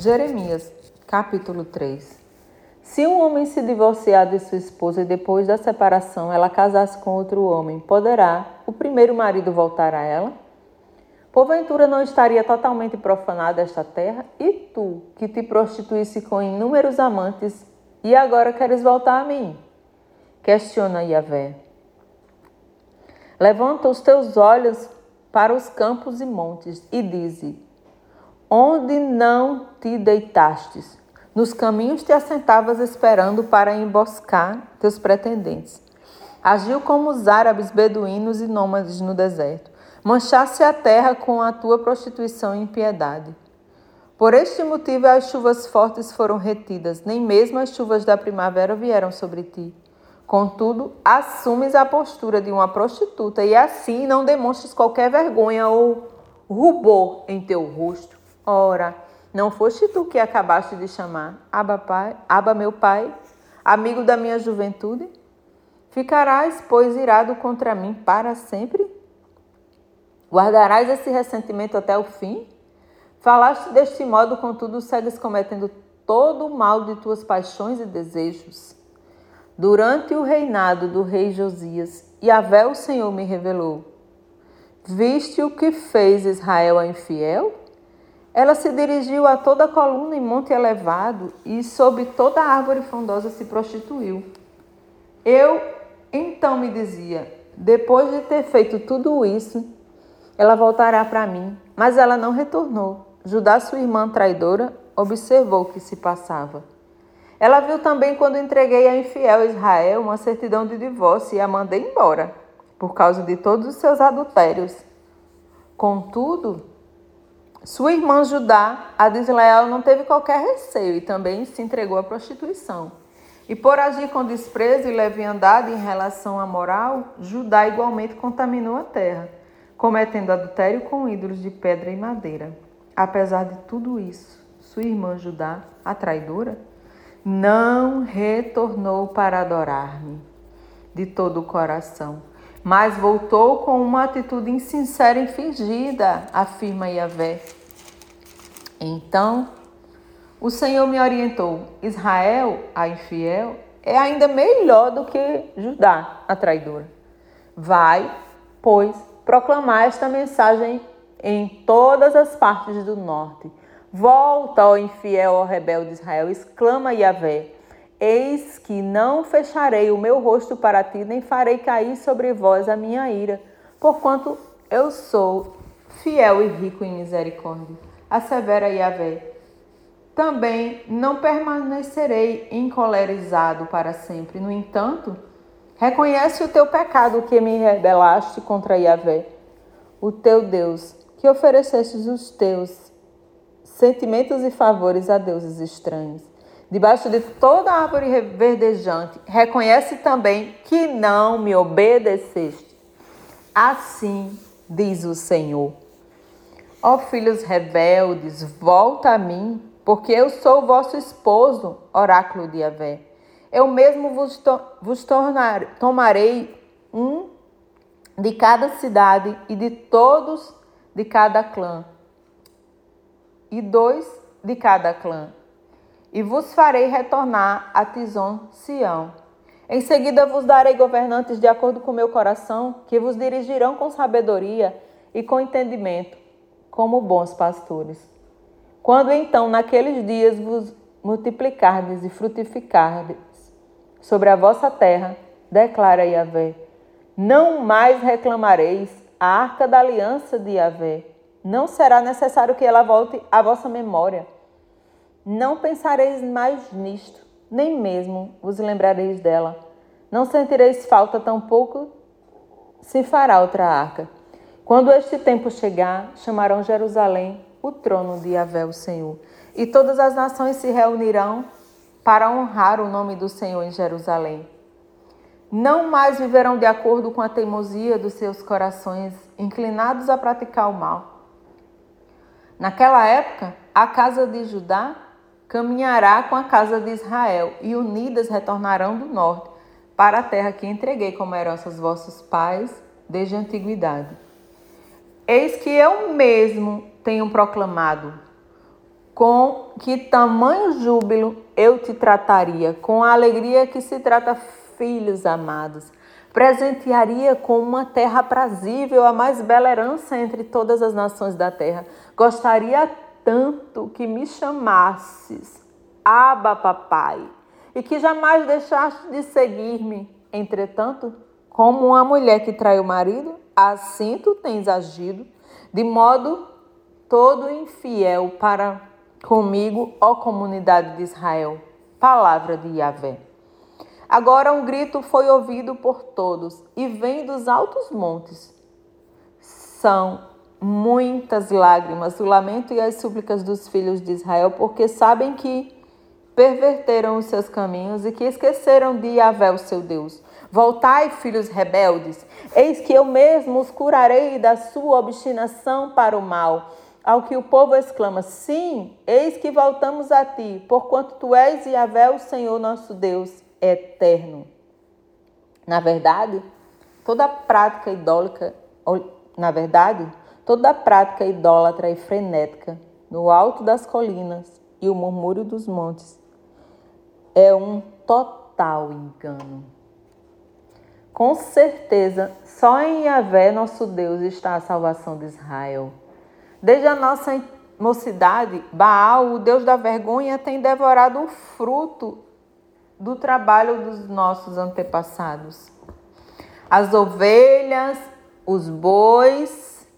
Jeremias, capítulo 3. Se um homem se divorciar de sua esposa e depois da separação ela casasse com outro homem, poderá o primeiro marido voltar a ela? Porventura não estaria totalmente profanada esta terra? E tu, que te prostituísse com inúmeros amantes, e agora queres voltar a mim? Questiona Yahvé. Levanta os teus olhos para os campos e montes e dize: Onde não te deitastes? Nos caminhos te assentavas esperando para emboscar teus pretendentes. Agiu como os árabes, beduínos e nômades no deserto. Manchaste a terra com a tua prostituição e impiedade. Por este motivo as chuvas fortes foram retidas, nem mesmo as chuvas da primavera vieram sobre ti. Contudo, assumes a postura de uma prostituta e assim não demonstras qualquer vergonha ou rubor em teu rosto. Ora, não foste tu que acabaste de chamar Aba Pai, Aba meu Pai, amigo da minha juventude? Ficarás, pois, irado contra mim para sempre? Guardarás esse ressentimento até o fim? Falaste deste modo, contudo, segues cometendo todo o mal de tuas paixões e desejos. Durante o reinado do rei Josias, Yahvé o Senhor me revelou. Viste o que fez Israel a infiel? Ela se dirigiu a toda a coluna em monte elevado e sob toda a árvore frondosa se prostituiu. Eu então me dizia: depois de ter feito tudo isso, ela voltará para mim. Mas ela não retornou. Judá, sua irmã traidora, observou o que se passava. Ela viu também quando entreguei a infiel Israel uma certidão de divórcio e a mandei embora, por causa de todos os seus adultérios. Contudo, sua irmã Judá, a desleal, não teve qualquer receio e também se entregou à prostituição. E por agir com desprezo e leviandade em relação à moral, Judá igualmente contaminou a terra, cometendo adultério com ídolos de pedra e madeira. Apesar de tudo isso, sua irmã Judá, a traidora, não retornou para adorar-me de todo o coração, mas voltou com uma atitude insincera e fingida, afirma Yahvé. Então, o Senhor me orientou: Israel, a infiel, é ainda melhor do que Judá, a traidora. Vai, pois, proclamar esta mensagem em todas as partes do norte. Volta, ó infiel, ó rebelde Israel, exclama Yahvé. Eis que não fecharei o meu rosto para ti, nem farei cair sobre vós a minha ira, porquanto eu sou fiel e rico em misericórdia. Assevera Yahvé. Também não permanecerei encolerizado para sempre. No entanto, reconhece o teu pecado que me rebelaste contra Yahvé, o teu Deus, que oferecestes os teus sentimentos e favores a deuses estranhos debaixo de toda árvore verdejante, reconhece também que não me obedeceste. Assim diz o Senhor. Ó filhos rebeldes, volta a mim, porque eu sou vosso esposo, oráculo de Yahvé. Eu mesmo vos, to vos tornar, tomarei um de cada cidade e de todos de cada clã, e dois de cada clã e vos farei retornar a Tizon Sião. Em seguida vos darei governantes de acordo com meu coração, que vos dirigirão com sabedoria e com entendimento, como bons pastores. Quando então naqueles dias vos multiplicardes e frutificardes sobre a vossa terra, declara Yahvé, não mais reclamareis a arca da aliança de Yahvé. Não será necessário que ela volte à vossa memória não pensareis mais nisto, nem mesmo vos lembrareis dela. Não sentireis falta, tampouco se fará outra arca. Quando este tempo chegar, chamarão Jerusalém o trono de Yahvé, o Senhor. E todas as nações se reunirão para honrar o nome do Senhor em Jerusalém. Não mais viverão de acordo com a teimosia dos seus corações, inclinados a praticar o mal. Naquela época, a casa de Judá caminhará com a casa de Israel, e unidas retornarão do norte, para a terra que entreguei como herança aos vossos pais desde a antiguidade. Eis que eu mesmo tenho proclamado, com que tamanho júbilo eu te trataria, com a alegria que se trata filhos amados. Presentearia com uma terra prazível, a mais bela herança entre todas as nações da terra. Gostaria tanto que me chamasses, Abba, papai, e que jamais deixaste de seguir-me. Entretanto, como uma mulher que trai o marido, assim tu tens agido, de modo todo infiel para comigo, ó comunidade de Israel. Palavra de Yahvé. Agora um grito foi ouvido por todos e vem dos altos montes. São muitas lágrimas, o lamento e as súplicas dos filhos de Israel, porque sabem que perverteram os seus caminhos e que esqueceram de Yahvé, o seu Deus. Voltai, filhos rebeldes, eis que eu mesmo os curarei da sua obstinação para o mal. Ao que o povo exclama: Sim, eis que voltamos a ti, porquanto tu és Yahvé, o Senhor nosso Deus eterno. Na verdade, toda prática idólica, na verdade, toda prática idólatra e frenética no alto das colinas e o murmúrio dos montes é um total engano. Com certeza, só em Yahvé, nosso Deus, está a salvação de Israel. Desde a nossa mocidade, Baal, o Deus da vergonha, tem devorado o fruto do trabalho dos nossos antepassados. As ovelhas, os bois,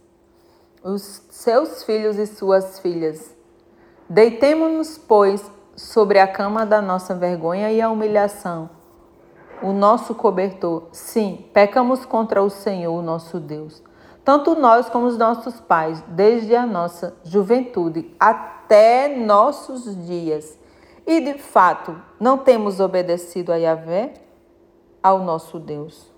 os seus filhos e suas filhas. Deitemo-nos, pois, sobre a cama da nossa vergonha e a humilhação, o nosso cobertor. Sim, pecamos contra o Senhor, nosso Deus. Tanto nós como os nossos pais, desde a nossa juventude até nossos dias e de fato, não temos obedecido a Yahvé, ao nosso Deus.